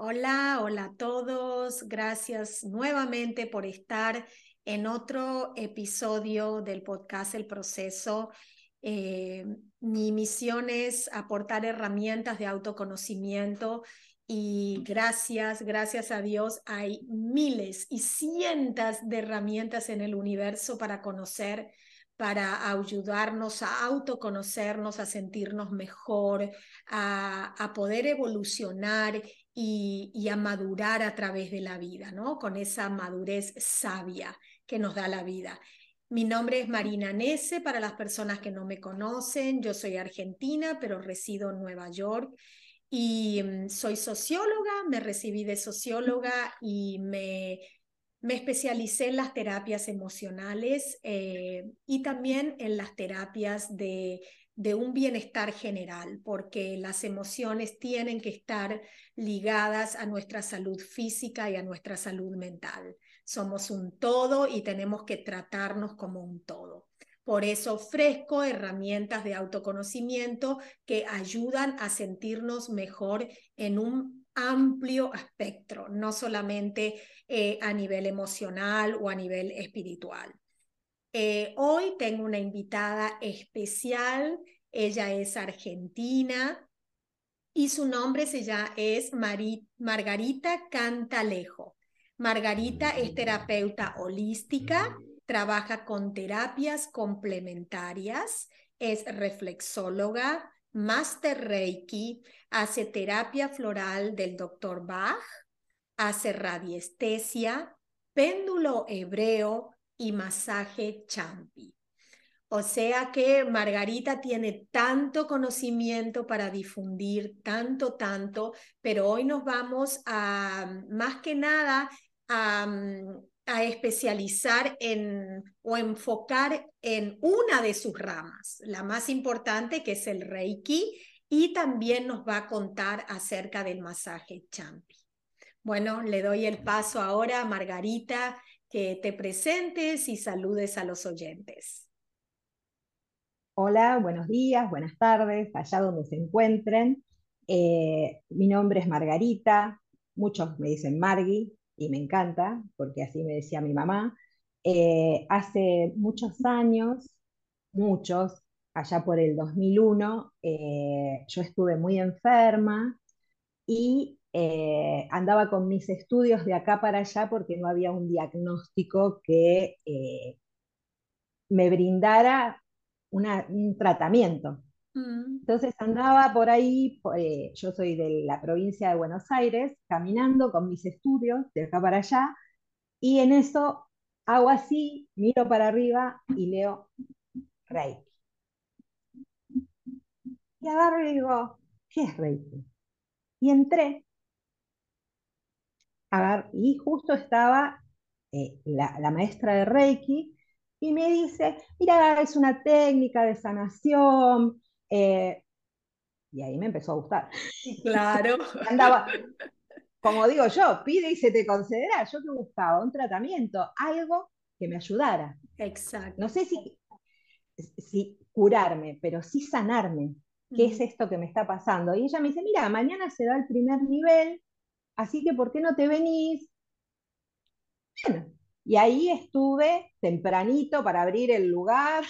Hola, hola a todos. Gracias nuevamente por estar en otro episodio del podcast El Proceso. Eh, mi misión es aportar herramientas de autoconocimiento y gracias, gracias a Dios hay miles y cientos de herramientas en el universo para conocer para ayudarnos a autoconocernos, a sentirnos mejor, a, a poder evolucionar y, a madurar a través de la vida, ¿no? Con esa madurez sabia que nos da la vida. Mi nombre es Marina Nese, para las personas que no me conocen, yo soy argentina, pero resido en Nueva York y mm, soy socióloga, me recibí de socióloga y me me especialicé en las terapias emocionales eh, y también en las terapias de, de un bienestar general, porque las emociones tienen que estar ligadas a nuestra salud física y a nuestra salud mental. Somos un todo y tenemos que tratarnos como un todo. Por eso ofrezco herramientas de autoconocimiento que ayudan a sentirnos mejor en un amplio espectro, no solamente eh, a nivel emocional o a nivel espiritual. Eh, hoy tengo una invitada especial, ella es argentina y su nombre se llama, es Margarita Cantalejo. Margarita es terapeuta holística, trabaja con terapias complementarias, es reflexóloga, Master Reiki, hace terapia floral del Dr. Bach, hace radiestesia, péndulo hebreo y masaje champi. O sea que Margarita tiene tanto conocimiento para difundir, tanto, tanto, pero hoy nos vamos a, más que nada, a, especializar en o enfocar en una de sus ramas, la más importante que es el Reiki, y también nos va a contar acerca del masaje champi. Bueno, le doy el paso ahora a Margarita, que te presentes y saludes a los oyentes. Hola, buenos días, buenas tardes, allá donde se encuentren. Eh, mi nombre es Margarita, muchos me dicen Margui, y me encanta, porque así me decía mi mamá. Eh, hace muchos años, muchos, allá por el 2001, eh, yo estuve muy enferma y andaba con mis estudios de acá para allá porque no había un diagnóstico que me brindara un tratamiento. Mm. Entonces andaba por ahí, eh, yo soy de la provincia de Buenos Aires, caminando con mis estudios de acá para allá, y en eso hago así, miro para arriba y leo Reiki. Y agarro y digo, ¿qué es Reiki? Y entré, y justo estaba eh, la, la maestra de Reiki, y me dice, mira, es una técnica de sanación, eh, y ahí me empezó a gustar. Claro. Andaba, como digo yo, pide y se te concederá. Yo que buscaba un tratamiento, algo que me ayudara. Exacto. No sé si, si curarme, pero sí sanarme. ¿Qué es esto que me está pasando? Y ella me dice, mira, mañana se da el primer nivel, así que ¿por qué no te venís? Bueno, y ahí estuve tempranito para abrir el lugar,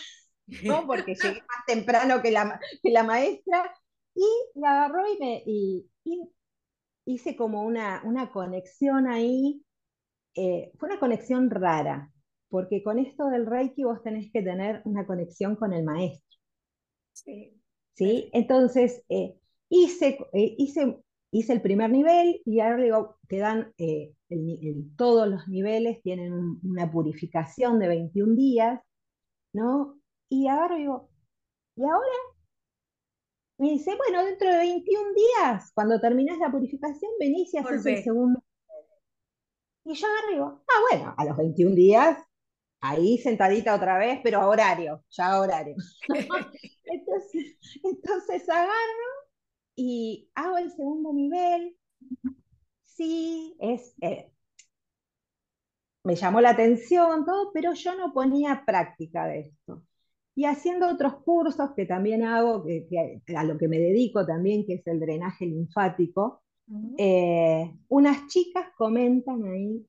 ¿no? porque llegué más temprano que la, que la maestra, y la agarró y me y, hice como una, una conexión ahí. Eh, fue una conexión rara, porque con esto del Reiki vos tenés que tener una conexión con el maestro. Sí. ¿Sí? Entonces, eh, hice, eh, hice, hice el primer nivel y ahora digo, te dan todos los niveles, tienen una purificación de 21 días, ¿no? Y ahora digo, ¿y ahora? Me dice, bueno, dentro de 21 días, cuando terminas la purificación, venís y haces el segundo. Y yo digo, ah, bueno, a los 21 días, ahí sentadita otra vez, pero a horario, ya a horario. entonces, entonces agarro y hago el segundo nivel. Sí, es, eh, me llamó la atención todo, pero yo no ponía práctica de esto y haciendo otros cursos que también hago, que, a lo que me dedico también, que es el drenaje linfático, eh, unas chicas comentan ahí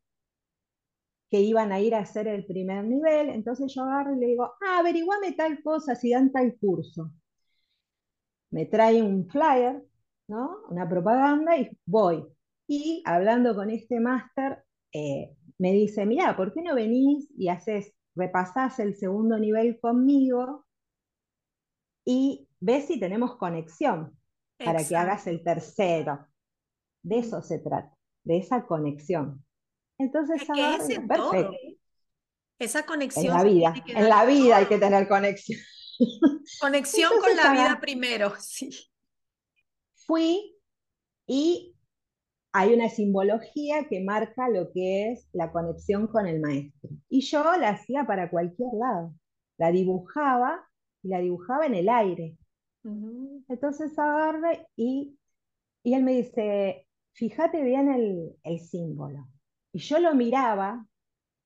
que iban a ir a hacer el primer nivel, entonces yo agarro y le digo, ah, averiguame tal cosa si dan tal curso. Me trae un flyer, ¿no? Una propaganda y voy. Y hablando con este máster, eh, me dice, mira, ¿por qué no venís y haces, repasás el segundo nivel conmigo y ves si tenemos conexión para que hagas el tercero? De mm. eso se trata, de esa conexión. Entonces, es perfecto. Esa conexión. En la vida, en la vida hay que tener conexión. Conexión con la vida primero, sí. Fui y hay una simbología que marca lo que es la conexión con el maestro. Y yo la hacía para cualquier lado. La dibujaba y la dibujaba en el aire. Entonces agarré y, y él me dice, fíjate bien el, el símbolo. Y yo lo miraba,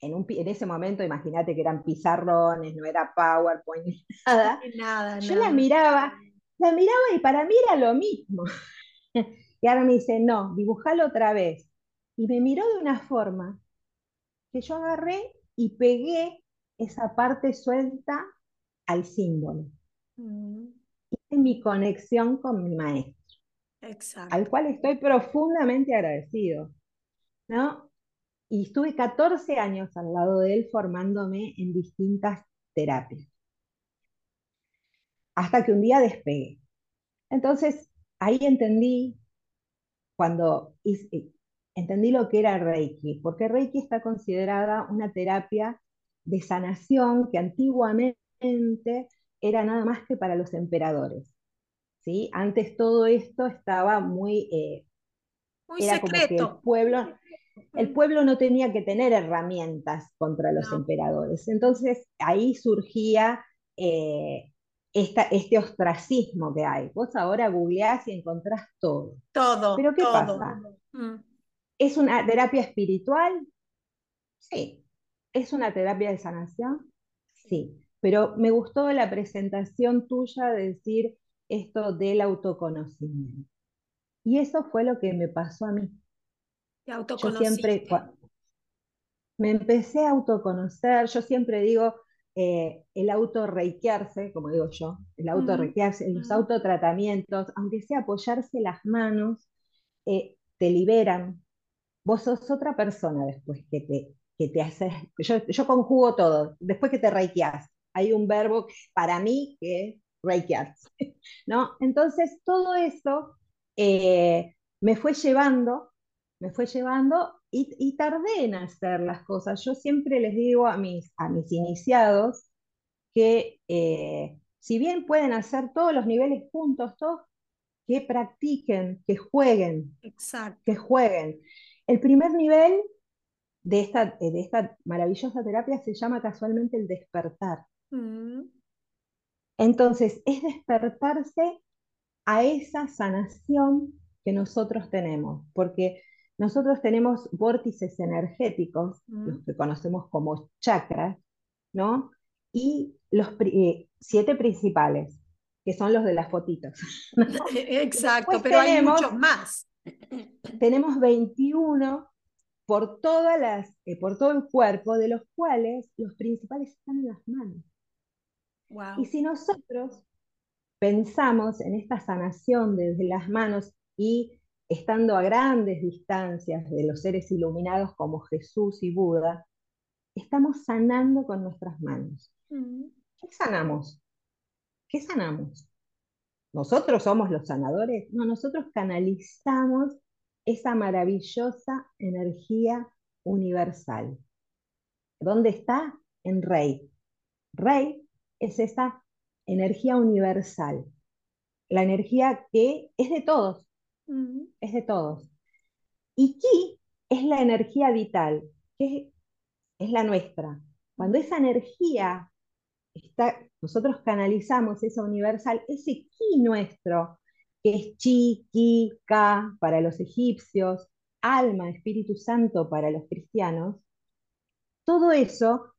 en, un, en ese momento imagínate que eran pizarrones, no era PowerPoint, nada. nada yo la miraba, la miraba y para mí era lo mismo. y ahora me dice, no, dibujalo otra vez. Y me miró de una forma que yo agarré y pegué esa parte suelta al símbolo. Mm. Y mi conexión con mi maestro. Exacto. Al cual estoy profundamente agradecido. ¿no? Y estuve 14 años al lado de él formándome en distintas terapias. Hasta que un día despegué. Entonces, ahí entendí, cuando entendí lo que era Reiki, porque Reiki está considerada una terapia de sanación que antiguamente era nada más que para los emperadores. ¿sí? Antes todo esto estaba muy... Eh, muy secreto. el pueblo, el pueblo no tenía que tener herramientas contra los emperadores. Entonces ahí surgía eh, este ostracismo que hay. Vos ahora googleás y encontrás todo. Todo. Pero ¿qué pasa? Mm. ¿Es una terapia espiritual? Sí. ¿Es una terapia de sanación? Sí. Pero me gustó la presentación tuya de decir esto del autoconocimiento. Y eso fue lo que me pasó a mí. Yo siempre, me empecé a autoconocer, yo siempre digo, eh, el autorreiquearse, como digo yo, el autorreiquearse, los autotratamientos, aunque sea apoyarse las manos, eh, te liberan. Vos sos otra persona después que te, que te haces, yo, yo conjugo todo, después que te reiqueas, hay un verbo para mí que es reikiarse, ¿no? Entonces todo eso eh, me fue llevando me fue llevando y, tardé en hacer las cosas. Yo siempre les digo a mis, a mis iniciados que eh, si bien pueden hacer todos los niveles juntos, todos, que practiquen, que jueguen, Exacto. que jueguen. El primer nivel de esta, de esta maravillosa terapia se llama casualmente el despertar. Mm. Entonces, es despertarse a esa sanación que nosotros tenemos, porque nosotros tenemos vórtices energéticos, los que conocemos como chakras, ¿no? Y los eh, siete principales, que son los de las fotitos. Exacto, pero hay muchos más. Tenemos 21 por, todas las, eh, por todo el cuerpo, de los cuales los principales están en las manos. Y si nosotros pensamos en esta sanación desde las manos y estando a grandes distancias de los seres iluminados como Jesús y Buda, estamos sanando con nuestras manos. Mm. ¿Qué sanamos? ¿Qué sanamos? ¿Nosotros somos los sanadores? No, nosotros canalizamos esa maravillosa energía universal. ¿Dónde está? En Rey. Rey es esa energía universal, la energía que es de todos, es de todos. Y Ki es la energía vital, que es, la nuestra. Cuando esa energía está, nosotros canalizamos esa universal, ese Ki nuestro, que es Chi, Ki, Ka para los egipcios, alma, Espíritu Santo para los cristianos, todo eso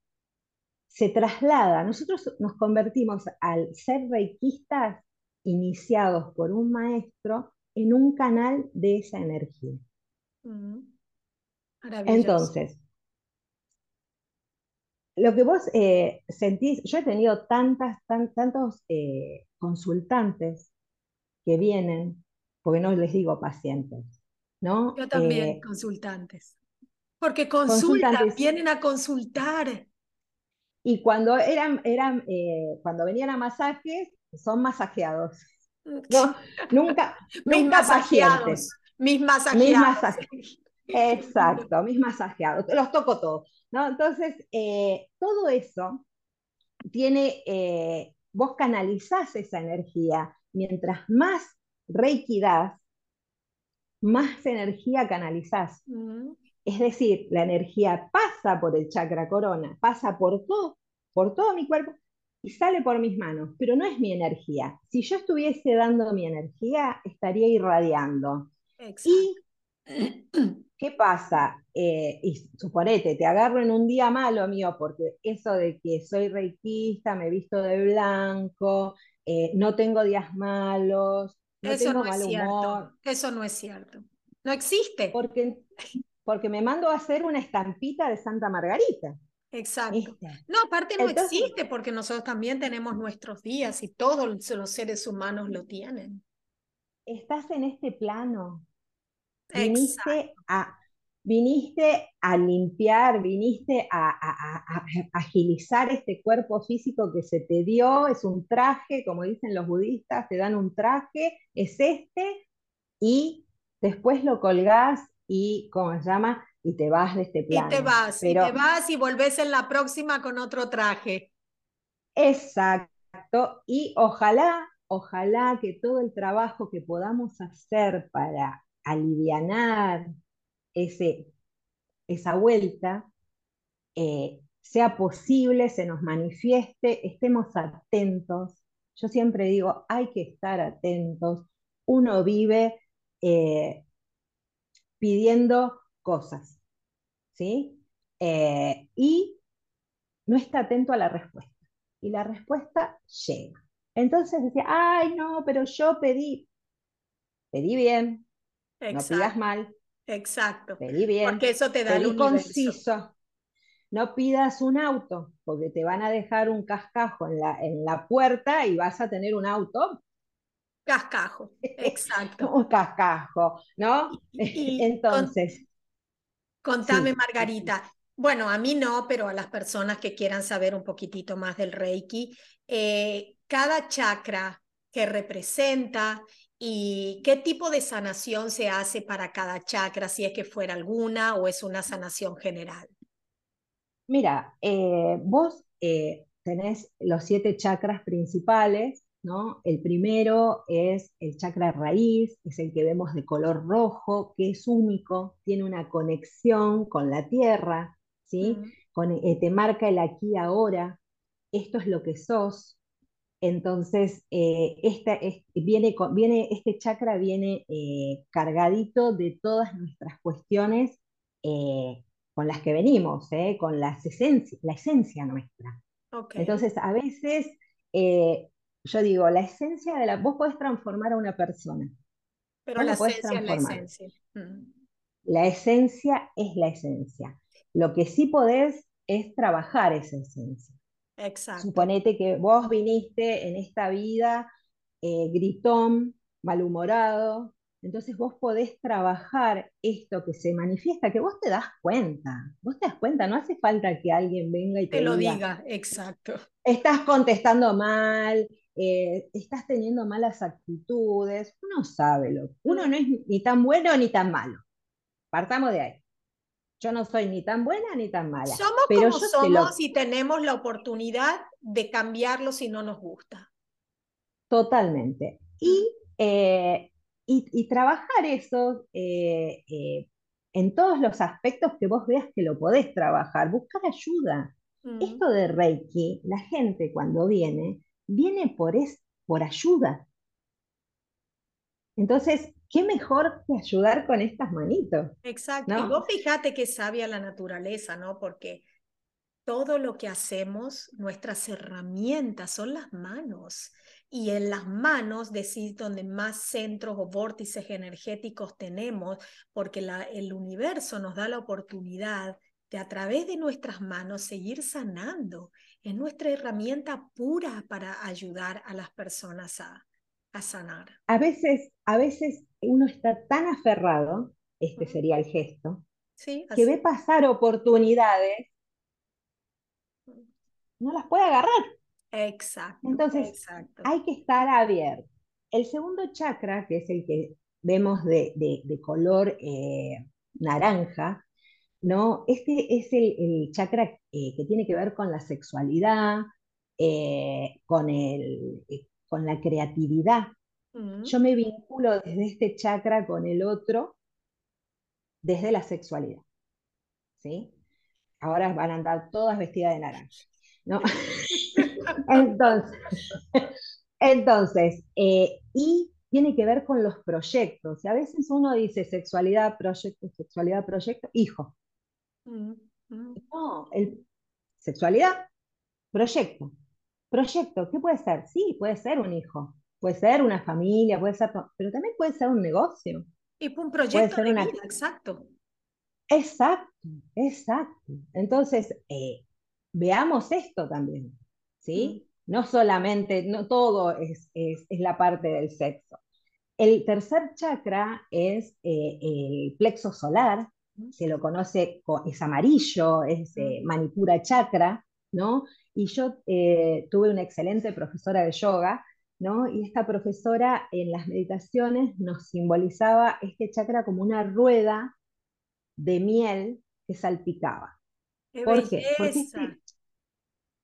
se traslada. Nosotros nos convertimos al ser reikistas iniciados por un maestro, en un canal de esa energía. Mm. Entonces, lo que vos eh, sentís, yo he tenido tantas, tantos eh, consultantes que vienen, porque no les digo pacientes, ¿no? Yo también, eh, consultantes. Porque consultan, vienen a consultar. Y cuando eran, eran cuando venían a masajes, son masajeados. No, nunca, mis masajeados. Mis masajeados. Exacto, mis masajeados, los toco todos. ¿no? Entonces, eh, todo eso tiene, eh, vos canalizás esa energía. Mientras más reiki das, más energía canalizás. Es decir, la energía pasa por el chakra corona, pasa por todo, por todo mi cuerpo y sale por mis manos, pero no es mi energía. Si yo estuviese dando mi energía, estaría irradiando. Y ¿Qué pasa? Eh, y suponete, te agarro en un día malo mío, porque eso de que soy reikista, me visto de blanco, eh, no tengo días malos, no eso tengo no mal es humor. Cierto. Eso no es cierto. No existe. Porque, porque me mando a hacer una estampita de Santa Margarita. Exacto. No, aparte no existe porque nosotros también tenemos nuestros días y todos los seres humanos lo tienen. Estás en este plano, Viniste a, viniste a limpiar, viniste a, agilizar este cuerpo físico que se te dio, es un traje, como dicen los budistas, te dan un traje, es este, y después lo colgás y, ¿cómo se llama? Y te vas de este plano. Y te vas, y te vas y volvés en la próxima con otro traje. Exacto, y ojalá, ojalá que todo el trabajo que podamos hacer para alivianar ese, esa vuelta, eh, sea posible, se nos manifieste, estemos atentos. Yo siempre digo, hay que estar atentos. Uno vive eh, pidiendo cosas, ¿sí? Eh, y no está atento a la respuesta. Y la respuesta llega. Entonces decía, ay, no, pero yo pedí, pedí bien, no pidas mal. Exacto. Pedí bien. Porque eso te da pedí conciso. No pidas un auto, porque te van a dejar un cascajo en la, en la puerta y vas a tener un auto. Cascajo, exacto. un cascajo, ¿no? Entonces. Contame, Margarita. Bueno, a mí no, pero a las personas que quieran saber un poquitito más del Reiki, eh, cada chakra que representa ¿Y qué tipo de sanación se hace para cada chakra, si es que fuera alguna o es una sanación general? Mira, eh, vos eh, tenés los siete chakras principales, ¿no? El primero es el chakra raíz, es el que vemos de color rojo, que es único, tiene una conexión con la tierra, ¿sí? Con, eh, te marca el aquí y ahora, esto es lo que sos, entonces, eh, viene, viene, este chakra viene eh, cargadito de todas nuestras cuestiones con las que venimos, con la esencia nuestra. Entonces, a veces, yo digo, la esencia de la... Vos podés transformar a una persona. Pero la esencia es la esencia. Mm. La esencia es la esencia. Lo que sí podés es trabajar esa esencia. Exacto. Suponete que vos viniste en esta vida eh, gritón, malhumorado, entonces vos podés trabajar esto que se manifiesta, que vos te das cuenta, vos te das cuenta, no hace falta que alguien venga y te, lo diga, exacto. Estás contestando mal, eh, estás teniendo malas actitudes, uno sabe, lo, uno no es ni tan bueno ni tan malo. Partamos de ahí. Yo no soy ni tan buena ni tan mala. Somos pero como somos y tenemos la oportunidad de cambiarlo si no nos gusta. Totalmente. Y, eh, y, trabajar eso eh, eh, en todos los aspectos que vos veas que lo podés trabajar, buscar ayuda. Mm. Esto de Reiki, la gente cuando viene, viene por, es, por ayuda. Entonces, qué mejor que ayudar con estas manitos. Exacto. Y vos fíjate que sabia la naturaleza, ¿no? Porque todo lo que hacemos, nuestras herramientas son las manos. Y en las manos decir donde más centros o vórtices energéticos tenemos, porque la, el universo nos da la oportunidad de a través de nuestras manos seguir sanando. Es nuestra herramienta pura para ayudar a las personas a, a sanar. A veces, a veces uno está tan aferrado, este sería el gesto, que ve pasar oportunidades, no las puede agarrar. Exacto. Entonces, hay que estar abierto. El segundo chakra, que es el que vemos de, color eh, naranja, ¿no? Este es el, chakra eh, que tiene que ver con la sexualidad, eh, con, el, con la creatividad. Mm. Yo me vinculo desde este chakra con el otro, desde la sexualidad. ¿sí? Ahora van a andar todas vestidas de naranja. ¿no? entonces, entonces eh, y tiene que ver con los proyectos. Y a veces uno dice sexualidad, proyecto, sexualidad, proyecto, hijo. Mm. No, el, sexualidad, proyecto. Proyecto, ¿qué puede ser? Sí, puede ser un hijo, puede ser una familia, puede ser, pero también puede ser un negocio. Y un proyecto de vida, exacto. Exacto, exacto. Entonces, eh, veamos esto también, ¿sí? Mm. No solamente, no todo es, es, la parte del sexo. El tercer chakra es eh, el plexo solar. Se lo conoce, es amarillo, es eh, manipura chakra, ¿no? Y yo eh, tuve una excelente profesora de yoga, ¿no? Y esta profesora en las meditaciones nos simbolizaba este chakra como una rueda de miel que salpicaba. ¿Por qué? Porque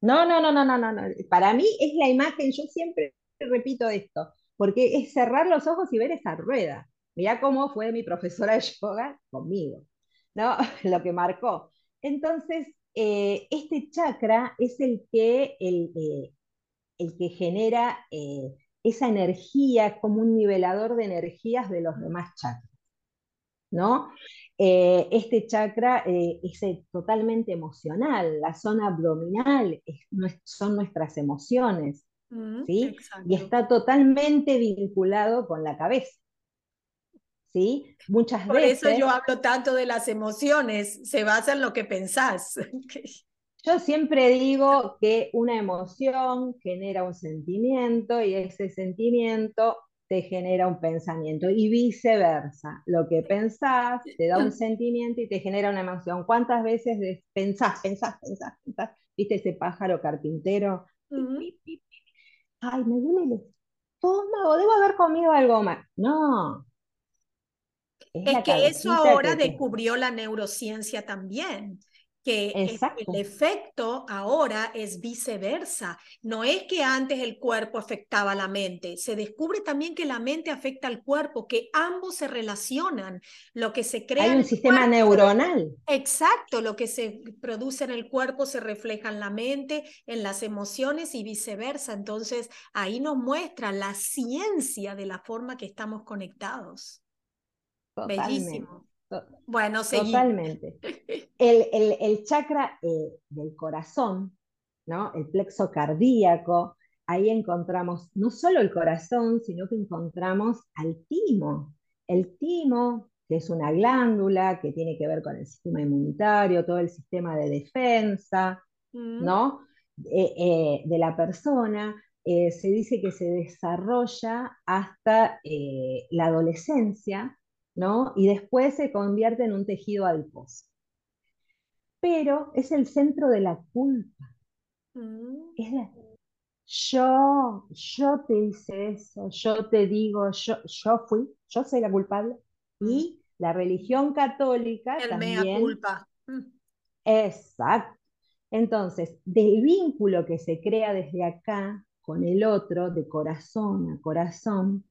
no, no, no, no, no, no, no. Para mí es la imagen, yo siempre repito esto, porque es cerrar los ojos y ver esa rueda. Mirá cómo fue mi profesora de yoga conmigo, ¿no? Lo que marcó. Entonces, eh, este chakra es el que, el, eh, el que genera eh, esa energía como un nivelador de energías de los demás chakras. ¿no? Este chakra es totalmente emocional, la zona abdominal son nuestras emociones, mm, ¿sí? Y está totalmente vinculado con la cabeza. ¿Sí? Muchas Por veces. Por eso yo hablo tanto de las emociones, se basa en lo que pensás. Yo siempre digo que una emoción genera un sentimiento y ese sentimiento te genera un pensamiento y viceversa. Lo que pensás te da un sentimiento y te genera una emoción. ¿Cuántas veces pensás, pensás, pensás, pensás? ¿Viste ese pájaro carpintero? Ay, me duele el estómago, debo haber comido algo más. No. Es, que eso ahora descubrió la neurociencia también que el, efecto ahora es viceversa. No es que antes el cuerpo afectaba a la mente, se descubre también que la mente afecta al cuerpo, que ambos se relacionan. Lo que se crea... Hay un sistema neuronal. Exacto, lo que se produce en el cuerpo se refleja en la mente, en las emociones y viceversa. Entonces ahí nos muestra la ciencia de la forma que estamos conectados. Bellísimo. Bueno, Totalmente. El, chakra eh, del corazón, ¿no? El plexo cardíaco, ahí encontramos no solo el corazón, sino que encontramos al timo. El timo, que es una glándula que tiene que ver con el sistema inmunitario, todo el sistema de defensa, mm. ¿no? Eh, eh, de la persona. se dice que se desarrolla hasta la adolescencia ¿no? Y después se convierte en un tejido adiposo. Pero es el centro de la culpa. Mm. yo, yo te hice eso, yo te digo, yo, yo fui, yo soy la culpable. Y mm. la religión católica el también. Mea culpa. Mm. Exacto. Entonces, del vínculo que se crea desde acá con el otro, de corazón a corazón,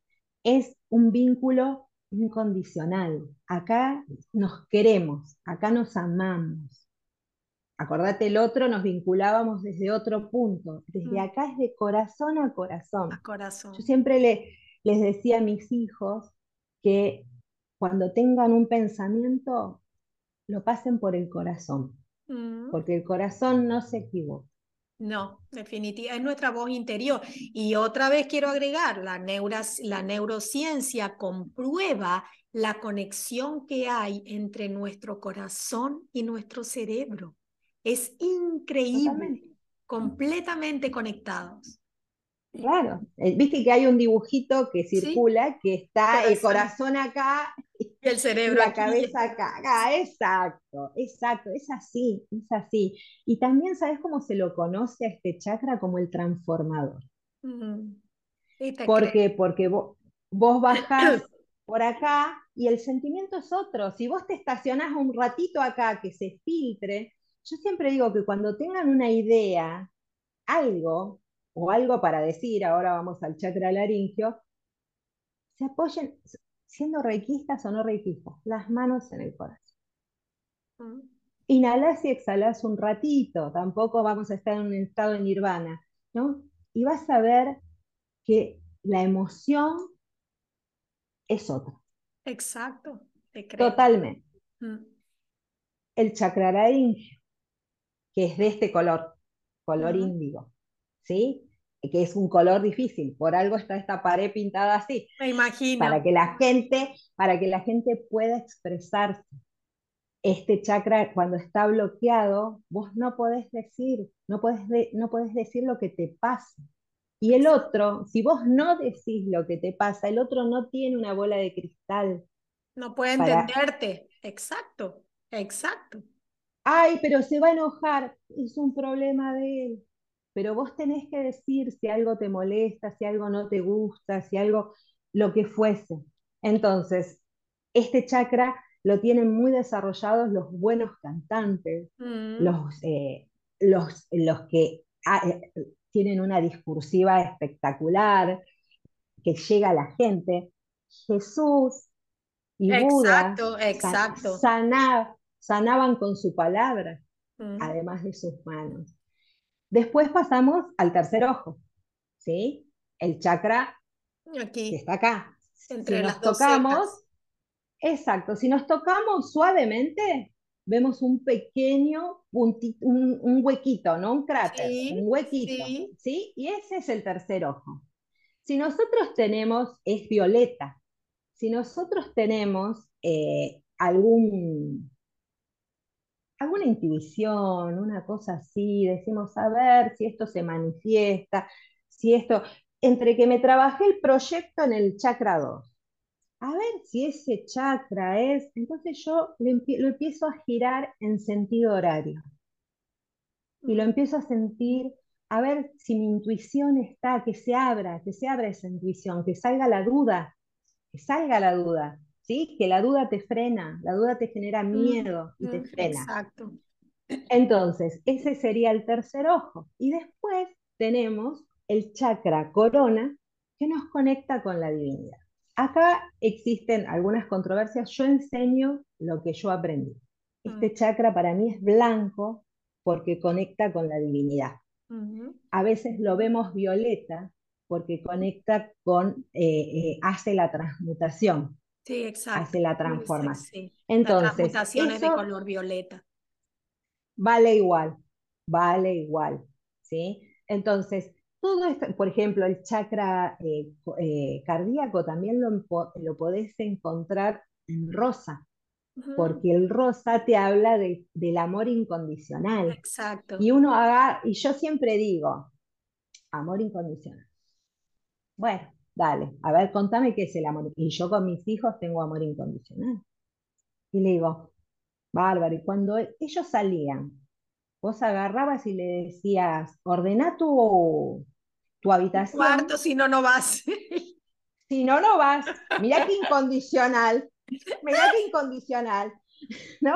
es un vínculo incondicional. Acá nos queremos, acá nos amamos. Acordate, el otro nos vinculábamos desde otro punto. Desde mm. acá es de corazón a corazón. corazón. Yo siempre le, les decía a mis hijos que cuando tengan un pensamiento, lo pasen por el corazón. Mm. porque el corazón no se equivoca. No, definitivamente, es nuestra voz interior. Y otra vez quiero agregar, la, neuras, la neurociencia comprueba la conexión que hay entre nuestro corazón y nuestro cerebro. Es increíble, Totalmente. completamente conectados. Claro, eh, viste que hay un dibujito que Sí. circula, que está el Corazón. corazón acá Y el y cerebro la cabeza acá. acá. Exacto, exacto, es así, es así. Y también, ¿sabes cómo se lo conoce a este chakra? Como el transformador. Te ¿Por qué? Porque vos, vos bajás por acá y el sentimiento es otro. Si vos te estacionás un ratito acá que se filtre, yo siempre digo que cuando tengan una idea, algo, o algo para decir, ahora vamos al chakra laringio, se apoyen, siendo reikistas o no reikistas, las manos en el corazón. Mm. Inhalás y exhalás un ratito, tampoco vamos a estar en un estado de nirvana, ¿no? Y vas a ver que la emoción es otra, Exacto, te creo. totalmente. Mm. El chakra que es de este color, color índigo, ¿sí? Que es un color difícil, por algo está esta pared pintada así, Me imagino. para que la gente, para que la gente pueda expresarse. Este chakra, cuando está bloqueado, vos no podés decir, no podés, de- no podés decir lo que te pasa. Y el otro, si vos no decís lo que te pasa, el otro no tiene una bola de cristal. No puede para- entenderte. Exacto, exacto. Ay, pero se va a enojar, es un problema de él. Pero vos tenés que decir si algo te molesta, si algo no te gusta, si algo, lo que fuese. Entonces, este chakra lo tienen muy desarrollados los buenos cantantes, Mm. los, eh, los, los que ah, eh, tienen una discursiva espectacular, que llega a la gente. Jesús y Buda Exacto, sa- exacto. sana- sanaban con su palabra, Mm. además de sus manos. Después pasamos al tercer ojo, ¿sí? El chakra que Aquí, está acá. entre si nos las tocamos, exacto, si nos tocamos suavemente, vemos un pequeño puntito, un, un huequito, no un cráter, Sí, un huequito, sí. ¿sí? Y ese es el tercer ojo. Si nosotros tenemos, es violeta, si nosotros tenemos eh, algún, alguna intuición, una cosa así, decimos, a ver si esto se manifiesta, si esto, entre que me trabajé el proyecto en el chakra 2, a ver si ese chakra es, entonces yo lo, empie- lo empiezo a girar en sentido horario. Y lo empiezo a sentir, a ver si mi intuición está, que se abra, que se abra esa intuición, que salga la duda, que salga la duda, ¿sí? Que la duda te frena, la duda te genera Mm, miedo y te mm, frena. Exacto. Entonces, ese sería el tercer ojo. Y después tenemos el chakra corona que nos conecta con la divinidad. Acá existen algunas controversias. Yo enseño lo que yo aprendí. Este Mm. chakra para mí es blanco porque conecta con la divinidad. A veces lo vemos violeta porque conecta con, eh, eh, hace la transmutación, Sí, exacto. hace la sí, transformación. Entonces, de color violeta. vale igual, vale igual, ¿sí? Entonces, todo esto, por ejemplo, el chakra eh, eh, cardíaco también lo, lo podés encontrar en rosa, porque el rosa te habla de- del amor incondicional. Exacto. Y uno haga, y yo siempre digo, amor incondicional. Bueno, dale, a ver, contame qué es el amor. Y yo con mis hijos tengo amor incondicional. Y le digo, bárbaro, y cuando ellos salían, vos agarrabas y le decías, ordena tu, tu habitación, Cuarto, si no, no vas. si no, no vas. Mirá qué incondicional, mirá qué incondicional, ¿no?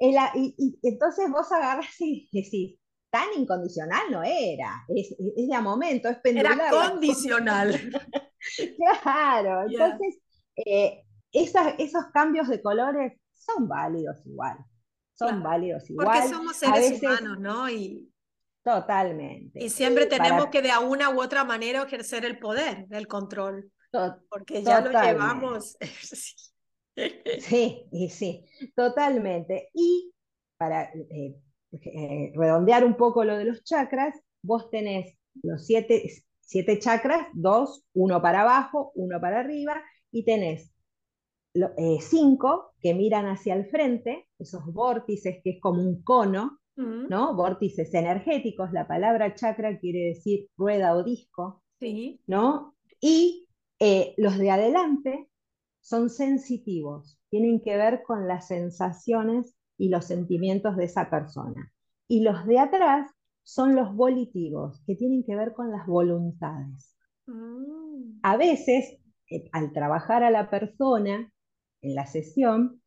El y, y entonces vos agarras y decís, tan incondicional no era, es, es de a momento, es pendular Era condicional. Claro, entonces eh, esas- esos cambios de colores son válidos igual, son Claro. válidos Porque igual. somos A seres veces, humanos, ¿no? Y, totalmente. y siempre tenemos para que de una u otra manera ejercer el poder del control, to- porque ya lo llevamos. Sí. Sí, y sí, totalmente. Y para, eh, eh, redondear un poco lo de los chakras, vos tenés los siete, siete chakras, dos, uno para abajo, uno para arriba, y tenés eh, cinco que miran hacia el frente, esos vórtices que es como un cono, ¿no? Vórtices energéticos, la palabra chakra quiere decir rueda o disco, sí. ¿no? Y eh, los de adelante son sensitivos, tienen que ver con las sensaciones y los sentimientos de esa persona. Y los de atrás son los volitivos, que tienen que ver con las voluntades. Mm. A veces, eh, al trabajar a la persona en la sesión,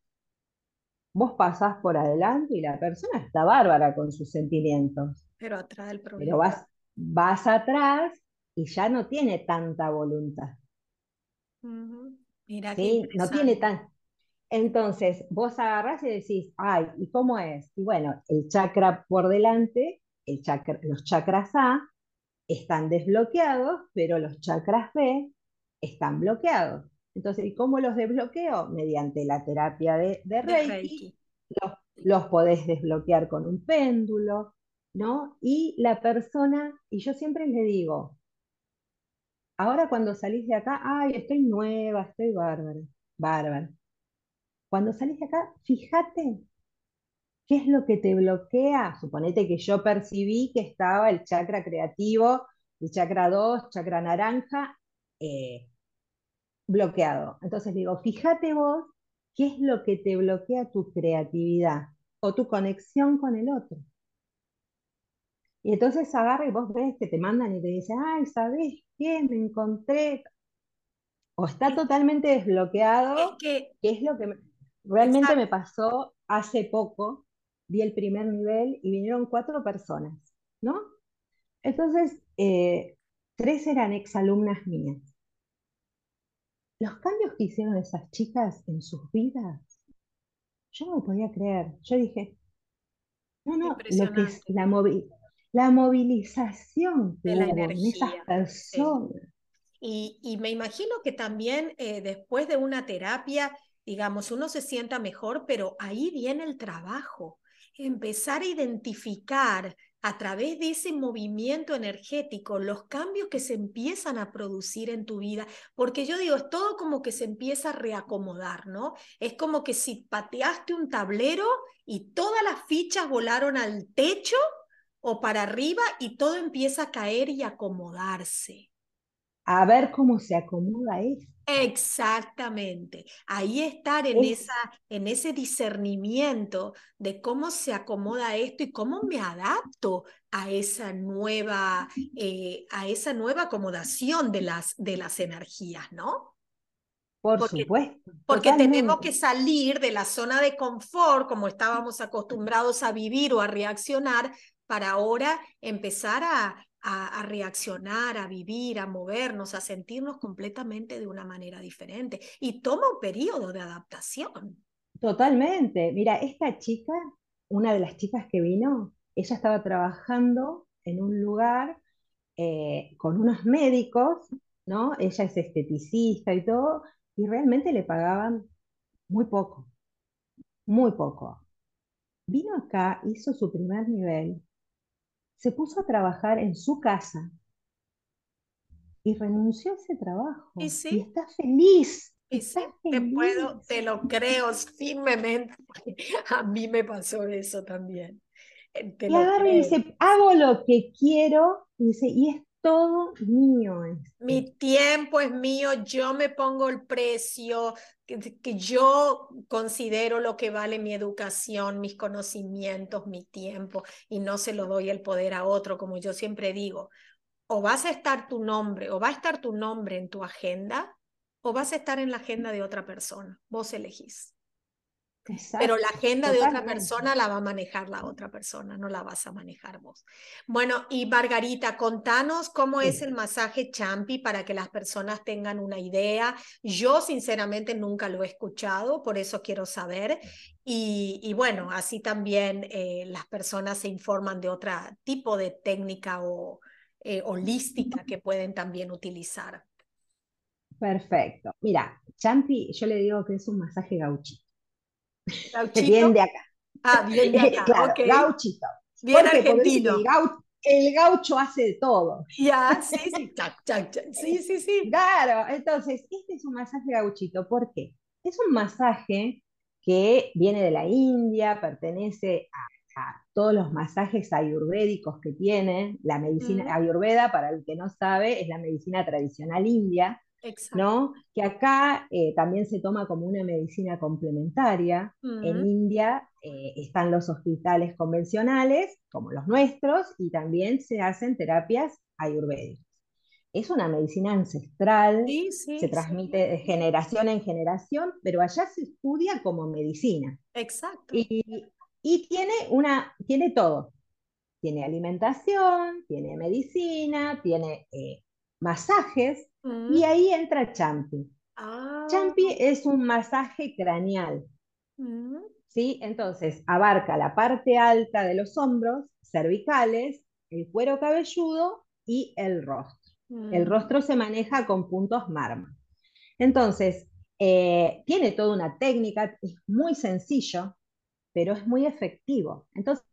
vos pasás por adelante y la persona está bárbara con sus sentimientos. Pero atrás del problema. Pero vas, vas atrás y ya no tiene tanta voluntad. Mira ¿Sí? No tiene tan. Entonces, vos agarrás y decís, ay, ¿y cómo es? Y bueno, el chakra por delante, el chakra, los chakras A están desbloqueados, pero los chakras B están bloqueados. Entonces, ¿y cómo los desbloqueo? Mediante la terapia de, Reiki. Los, los, podés desbloquear con un péndulo, ¿no? Y la persona, y yo siempre le digo, ahora cuando salís de acá, ay, estoy nueva, estoy bárbara, bárbara. Cuando salís de acá, fíjate qué es lo que te bloquea. Suponete que yo percibí que estaba el chakra creativo, el chakra 2, chakra naranja, eh, bloqueado. Entonces digo, fíjate vos qué es lo que te bloquea tu creatividad o tu conexión con el otro. Y entonces agarra y vos ves que te mandan y te dicen, ay, ¿sabés qué? Me encontré. O está totalmente desbloqueado, que, es lo que realmente me pasó hace poco. Vi el primer nivel y vinieron cuatro personas, ¿no? Entonces, eh, tres eran exalumnas mías los cambios que hicieron esas chicas en sus vidas, yo no podía creer. Yo dije, no, no, lo que es la, la movilización de la en esas personas. Y, me imagino que también eh, después de una terapia, digamos, uno se sienta mejor, pero ahí viene el trabajo. Empezar a identificar a través de ese movimiento energético, los cambios que se empiezan a producir en tu vida, porque yo digo, es todo como que se empieza a reacomodar, ¿no? Es como que si pateaste un tablero y todas las fichas volaron al techo o para arriba y todo empieza a caer y acomodarse. A ver cómo se acomoda esto. Exactamente. Ahí estar en, esa, en ese discernimiento de cómo se acomoda esto y cómo me adapto a esa nueva, eh, a esa nueva acomodación de las, de las energías, ¿no? Por supuesto. Porque tenemos que salir de la zona de confort, como estábamos acostumbrados a vivir o a reaccionar, para ahora empezar a, a, reaccionar, a vivir, a movernos, a sentirnos completamente de una manera diferente. Y toma un periodo de adaptación. Totalmente. Mira, esta chica, una de las chicas que vino, ella estaba trabajando en un lugar eh, con unos médicos, ¿no? Ella es esteticista y todo, y realmente le pagaban muy poco, muy poco. Vino acá, hizo su primer nivel, se puso a trabajar en su casa y renunció a ese trabajo. Y, está feliz. Te, puedo, te lo creo firmemente. A mí me pasó eso también. Eh, y dice, hago lo que quiero, y dice, y es todo mío. Mi tiempo es mío, yo me pongo el precio, que, yo considero lo que vale mi educación, mis conocimientos, mi tiempo, y no se lo doy el poder a otro, como yo siempre digo. O vas a estar tu nombre, o va a estar tu nombre en tu agenda, o vas a estar en la agenda de otra persona. Vos elegís. Pero la agenda de otra persona la va a manejar la otra persona, no la vas a manejar vos. Bueno, y Margarita, contanos cómo es el masaje champi para que las personas tengan una idea. Yo sinceramente nunca lo he escuchado, por eso quiero saber. Y, bueno, así también eh, las personas se informan de otro tipo de técnica o eh, holística que pueden también utilizar. Perfecto. Mira, champi, yo le digo que es un masaje gauchito viene de acá. Ah, bien claro, gauchito. Bien argentino. el, gaucho, hace de todo. Ya, sí, sí, sí, sí, sí. Claro, entonces, este es un masaje gauchito. ¿Por qué? Es un masaje que viene de la India, pertenece a, todos los masajes ayurvédicos que tiene. La medicina ayurveda, para el que no sabe, es la medicina tradicional india, ¿no? Que acá eh, también se toma como una medicina complementaria. En India eh, están los hospitales convencionales, como los nuestros, y también se hacen terapias ayurvédicas es una medicina ancestral, se transmite de generación en generación, pero allá se estudia como medicina. Exacto. Y, tiene, una, tiene todo. Tiene alimentación, tiene medicina, tiene eh, masajes, y mm. ahí entra Champi. Ah. Champi es un masaje craneal. Mm. ¿sí? Entonces, abarca la parte alta de los hombros, cervicales, el cuero cabelludo y el rostro. El mm. rostro se maneja con puntos marma. Entonces, eh, tiene toda una técnica, es muy sencillo, pero es muy efectivo. Entonces,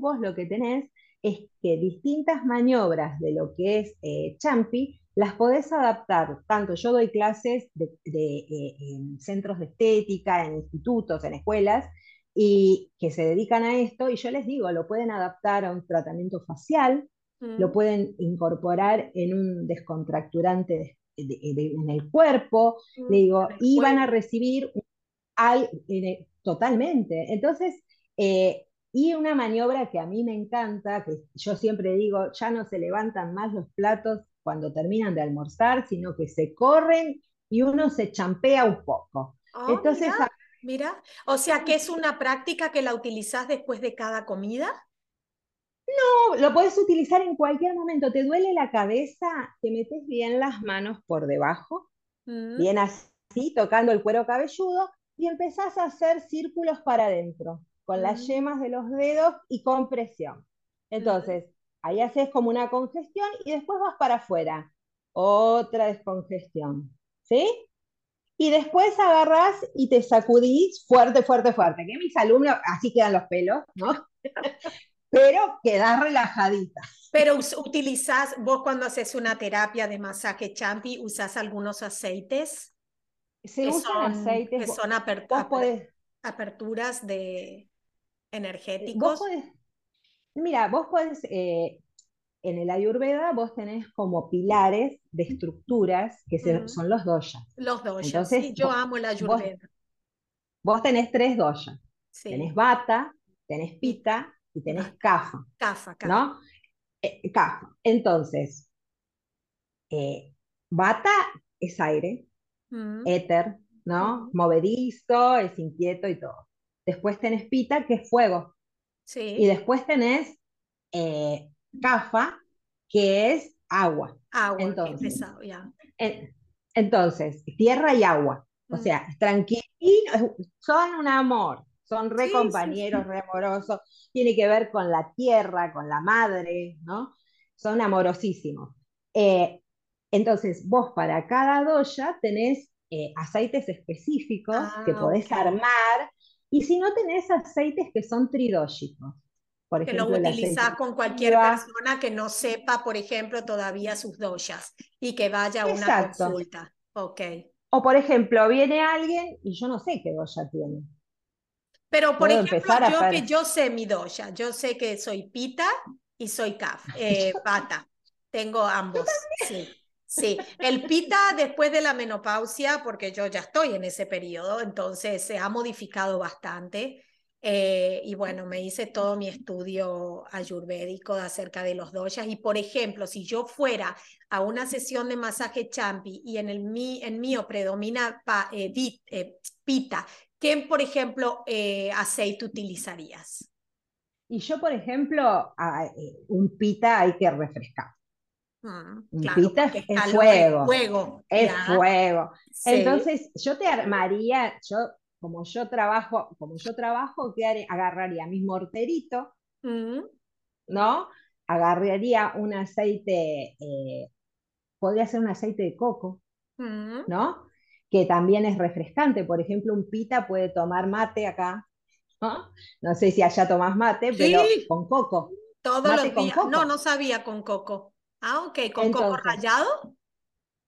vos lo que tenés es que distintas maniobras de lo que es eh, Champi las podés adaptar. Tanto yo doy clases de, eh, en centros de estética, en institutos, en escuelas, y que se dedican a esto, y yo les digo, lo pueden adaptar a un tratamiento facial, lo pueden incorporar en un descontracturante en el cuerpo, digo, y van a recibir al, totalmente. Entonces, eh, y una maniobra que a mí me encanta, que yo siempre digo, ya no se levantan más los platos cuando terminan de almorzar, sino que se corren y uno se champea un poco. Ah, Entonces, mira, o sea que es una práctica que la utilizas después de cada comida. No, lo puedes utilizar en cualquier momento. ¿Te duele la cabeza? Te metes bien las manos por debajo, mm. bien así, tocando el cuero cabelludo, y empezás a hacer círculos para adentro, con las yemas de los dedos y con presión. Entonces, ahí haces como una congestión y después vas para afuera. Otra descongestión. ¿Sí? Y después agarras y te sacudís fuerte, fuerte, fuerte. Que mis alumnos, así quedan los pelos, ¿no? pero quedas relajadita. Pero utilizas, vos cuando haces una terapia de masaje champi, ¿usas algunos aceites? Se usan aceites. Que son aperturas de energéticos. mira, vos podés, eh, en el Ayurveda vos tenés como pilares de estructuras que son los doyas. Los doyas, sí, yo amo el Ayurveda. Vos, tenés tres doyas. Tenés bata, tenés pita y tenés kafa. Kafa, kafa. ¿No? Eh, Entonces, eh, bata es aire, mm. éter, ¿no? Movedizo, es inquieto y todo. Después tenés pita, que es fuego. Sí. Y después tenés eh, kafa, que es agua. Agua, entonces, ya. entonces, tierra y agua. O mm. sea, tranquilo, son un amor son re compañeros, re amorosos, tiene que ver con la tierra, con la madre, ¿no? Son amorosísimos. Eh, entonces, vos para cada doya tenés eh, aceites específicos ah, que podés armar, y si no tenés aceites que son tridógicos. Por que lo utilizás con cualquier persona que no sepa, por ejemplo, todavía sus doyas y que vaya a una consulta. Okay. O por ejemplo, viene alguien y yo no sé qué doya tiene. Pero, por ejemplo, yo que yo sé mi doya, yo sé que soy pita y soy kaf, eh, pata. Tengo ambos. Sí. Sí, el pita después de la menopausia, porque yo ya estoy en ese periodo, entonces se ha modificado bastante. Eh, y bueno, me hice todo mi estudio ayurvédico acerca de los doyas. Y por ejemplo, si yo fuera a una sesión de masaje champi y en el en mío predomina pa, eh, pita, ¿Qué, por ejemplo, eh, aceite utilizarías? Y yo, por ejemplo, eh, un pita hay que refrescar. Mm, pita es, fuego. fuego. Es fuego. Entonces, yo te armaría, yo, como yo trabajo, como yo trabajo, ¿qué agarraría mi morterito, mm. ¿no? Agarraría un aceite, eh, podría ser un aceite de coco, mm. ¿no? que también es refrescante. Por ejemplo, un pita puede tomar mate acá ¿no? sé si allá tomás mate, pero con coco. Todos los días. No, no sabía con coco. Ah, ok, con coco rallado.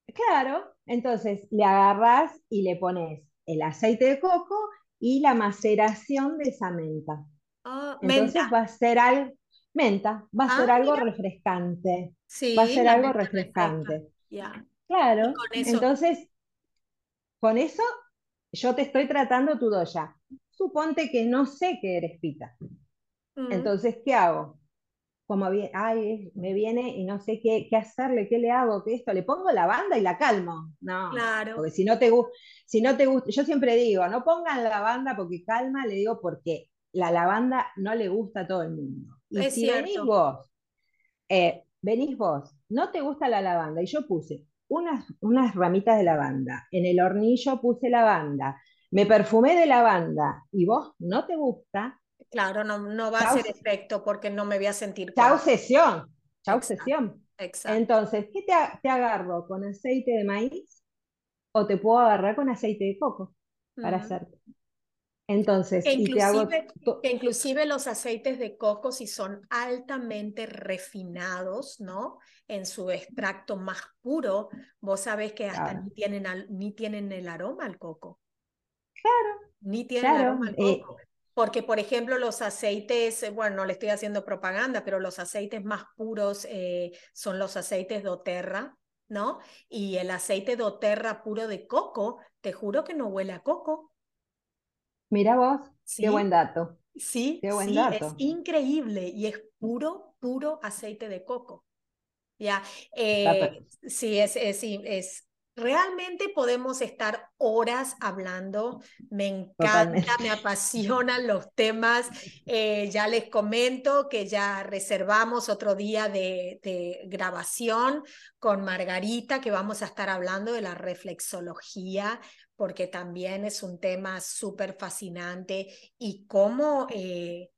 Claro, entonces le agarras y le pones el aceite de coco y la maceración de esa menta. Oh, entonces va a ser algo, menta, va a ser ah, algo refrescante. Sí, va a ser algo refrescante. Ya. Claro, entonces con eso yo te estoy tratando tu doya. Suponte que no sé que eres pita. Mm. Entonces, ¿qué hago? Como ay, me viene y no sé qué, qué, hacerle, qué le hago, qué esto, le pongo la banda y la calmo. No, claro. porque si no te si no te gusta, yo siempre digo, no pongan la banda porque calma, le digo porque la lavanda no le gusta a todo el mundo. Y si venís vos, eh, venís vos, no te gusta la lavanda, y yo puse unas, unas ramitas de lavanda, en el hornillo puse lavanda, me perfumé de lavanda y vos no te gusta. Claro, no, no va a ser efecto porque no me voy a sentir. Chau sesión, chau sesión. Exacto. Entonces, ¿qué te, te, agarro? ¿Con aceite de maíz? ¿O te puedo agarrar con aceite de coco para hacer entonces, inclusive, inclusive los aceites de coco, si son altamente refinados, ¿no? En su extracto más puro, vos sabés que hasta ni, tienen ni tienen el aroma al coco. Claro. Ni tienen el aroma al eh, coco. Porque, por ejemplo, los aceites, eh, bueno, no le estoy haciendo propaganda, pero los aceites más puros eh, son los aceites de Oterra, ¿no? Y el aceite de Oterra puro de coco, te juro que no huele a coco. Mira vos, qué buen dato. Sí, qué buen dato. es increíble y es puro, puro aceite de coco. Ya, eh, sí, es, es, es, realmente podemos estar horas hablando. Me encanta, me apasionan los temas. Eh, ya les comento que ya reservamos otro día de, de, grabación con Margarita, que vamos a estar hablando de la reflexología porque también es un tema súper fascinante y cómo, eh,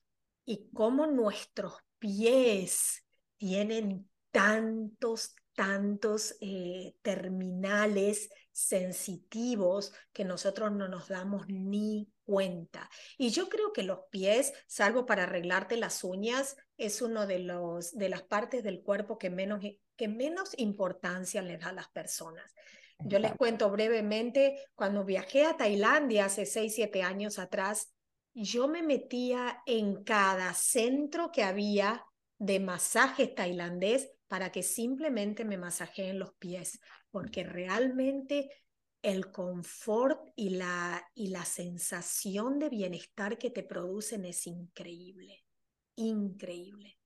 y cómo nuestros pies tienen tantos, tantos eh, terminales sensitivos que nosotros no nos damos ni cuenta. Y yo creo que los pies, salvo para arreglarte las uñas, es uno de, los, de las partes del cuerpo que menos, que menos importancia le da a las personas. Yo les cuento brevemente, cuando viajé a Tailandia hace 6, 7 años atrás, yo me metía en cada centro que había de masajes tailandés para que simplemente me masajeen los pies, porque realmente el confort y la, y la sensación de bienestar que te producen es increíble, increíble.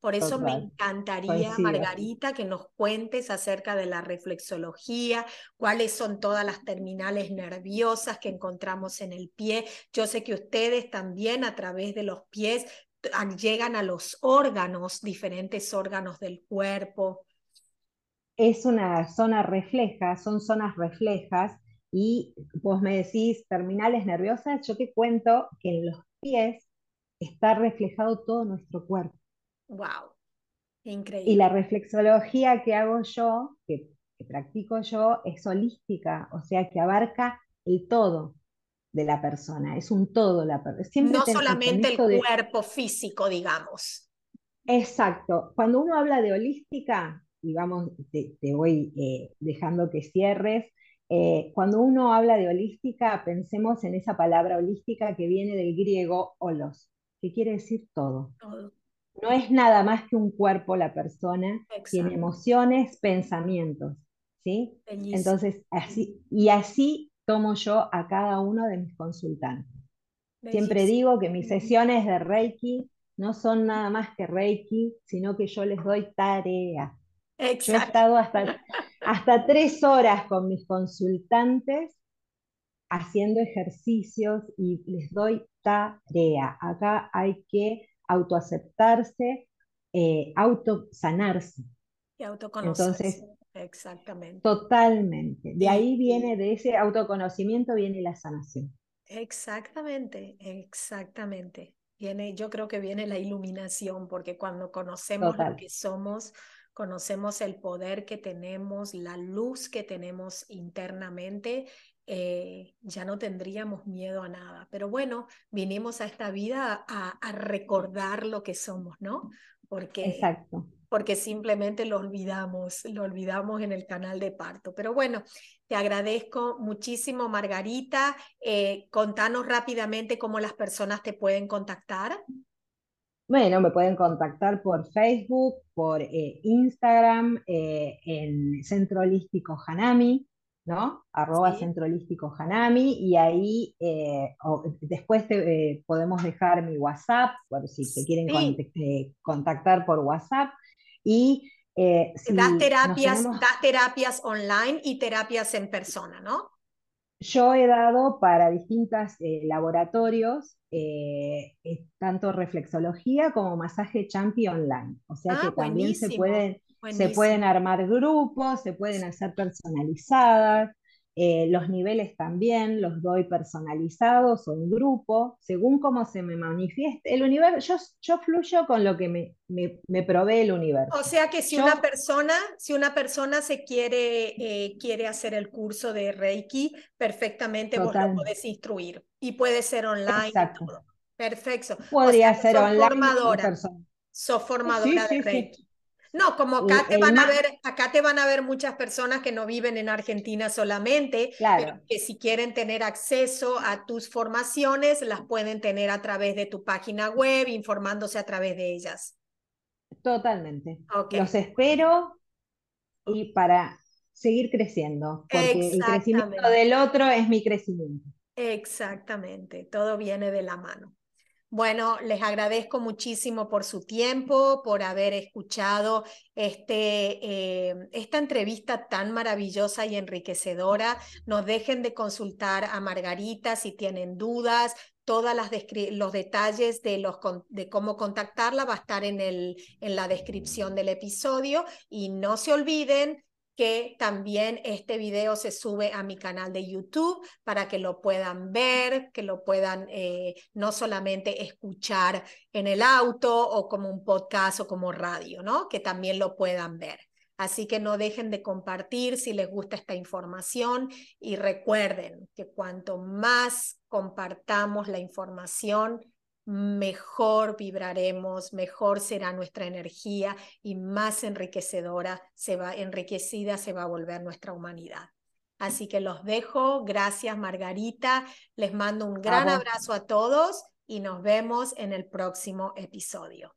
Por eso me encantaría, Margarita, que nos cuentes acerca de la reflexología, cuáles son todas las terminales nerviosas que encontramos en el pie. Yo sé que ustedes también a través de los pies llegan a los órganos, diferentes órganos del cuerpo. Es una zona refleja, son zonas reflejas y vos me decís terminales nerviosas, yo te cuento que en los pies está reflejado todo nuestro cuerpo. Wow, increíble. Y la reflexología que hago yo, que, practico yo, es holística, o sea que abarca el todo de la persona, es un todo la persona. No solamente el cuerpo físico, digamos. Exacto. Cuando uno habla de holística, y vamos, te, voy eh, dejando que cierres, eh, cuando uno habla de holística, pensemos en esa palabra holística que viene del griego holos, que quiere decir todo. todo no es nada más que un cuerpo la persona, tiene emociones, pensamientos, ¿sí? Entonces, así, y así tomo yo a cada uno de mis consultantes. Siempre digo que mis sesiones de Reiki no son nada más que Reiki, sino que yo les doy tarea. Yo he estado hasta, hasta tres horas con mis consultantes haciendo ejercicios y les doy tarea. Acá hay que autoaceptarse, eh, autosanarse. Y autoconocerse. Entonces, exactamente. Totalmente. De ahí viene, de ese autoconocimiento viene la sanación. Exactamente, exactamente. Viene, yo creo que viene la iluminación, porque cuando conocemos lo que somos, conocemos el poder que tenemos, la luz que tenemos internamente, eh, ya no tendríamos miedo a nada. Pero bueno, vinimos a esta vida a, a recordar lo que somos, ¿no? Porque, Exacto. Porque simplemente lo olvidamos, lo olvidamos en el canal de parto. Pero bueno, te agradezco muchísimo, Margarita. Eh, contanos rápidamente cómo las personas te pueden contactar. Bueno, me pueden contactar por Facebook, por eh, Instagram, eh, en Centro Holístico Hanami, ¿no? Arroba Centro Holístico Hanami, y ahí eh, después te, podemos dejar mi WhatsApp, por si te quieren contactar por WhatsApp. Y si das terapias, das terapias online y terapias en persona, ¿no? Yo he dado para distintos laboratorios eh, tanto reflexología como masaje champi online. O sea que ah, también se pueden, se pueden armar grupos, se pueden hacer personalizadas. Eh, los niveles también los doy personalizados o en grupo, según cómo se me manifieste. El universo, yo, yo fluyo con lo que me, me, provee el universo. O sea que si una persona, si una persona se quiere, eh, quiere hacer el curso de Reiki, perfectamente vos lo podés instruir y puede ser online. Perfecto. Podría ser online. Formadora. Sos formadora de Reiki. No, como acá te van a ver, acá te van a ver muchas personas que no viven en Argentina solamente, claro. que si quieren tener acceso a tus formaciones, las pueden tener a través de tu página web, informándose a través de ellas. Totalmente. Los espero y para seguir creciendo, porque el crecimiento del otro es mi crecimiento. Exactamente, todo viene de la mano. Bueno, les agradezco muchísimo por su tiempo, por haber escuchado este, eh, esta entrevista tan maravillosa y enriquecedora. No dejen de consultar a Margarita si tienen dudas. Todos los detalles de, los, de cómo contactarla va a estar en, el, en la descripción del episodio. Y no se olviden que también este video se sube a mi canal de YouTube para que lo puedan ver, que lo puedan eh, no solamente escuchar en el auto o como un podcast o como radio, ¿no? Que también lo puedan ver. Así que no dejen de compartir si les gusta esta información y recuerden que cuanto más compartamos la información, mejor vibraremos, mejor será nuestra energía y más enriquecedora se va, enriquecida se va a volver nuestra humanidad. Así que los dejo. Gracias, Margarita. Les mando un gran abrazo a todos y nos vemos en el próximo episodio.